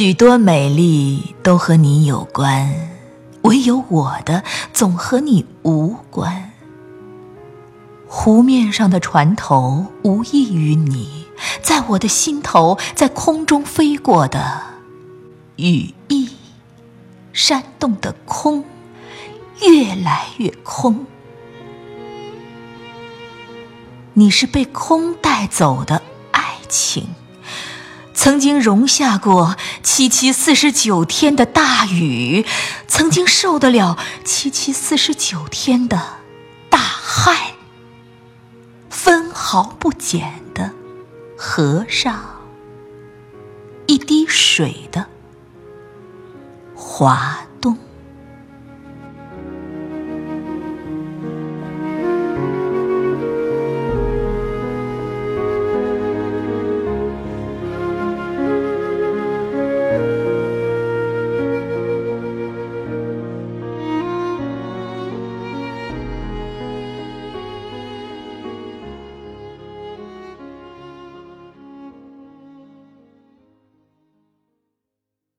许多美丽都和你有关，唯有我的总和你无关。湖面上的船头无异于你，在我的心头，在空中飞过的羽翼，煽动的空，越来越空。你是被空带走的爱情。曾经容下过七七四十九天的大雨，曾经受得了七七四十九天的大旱，分毫不减河上一滴水的滑。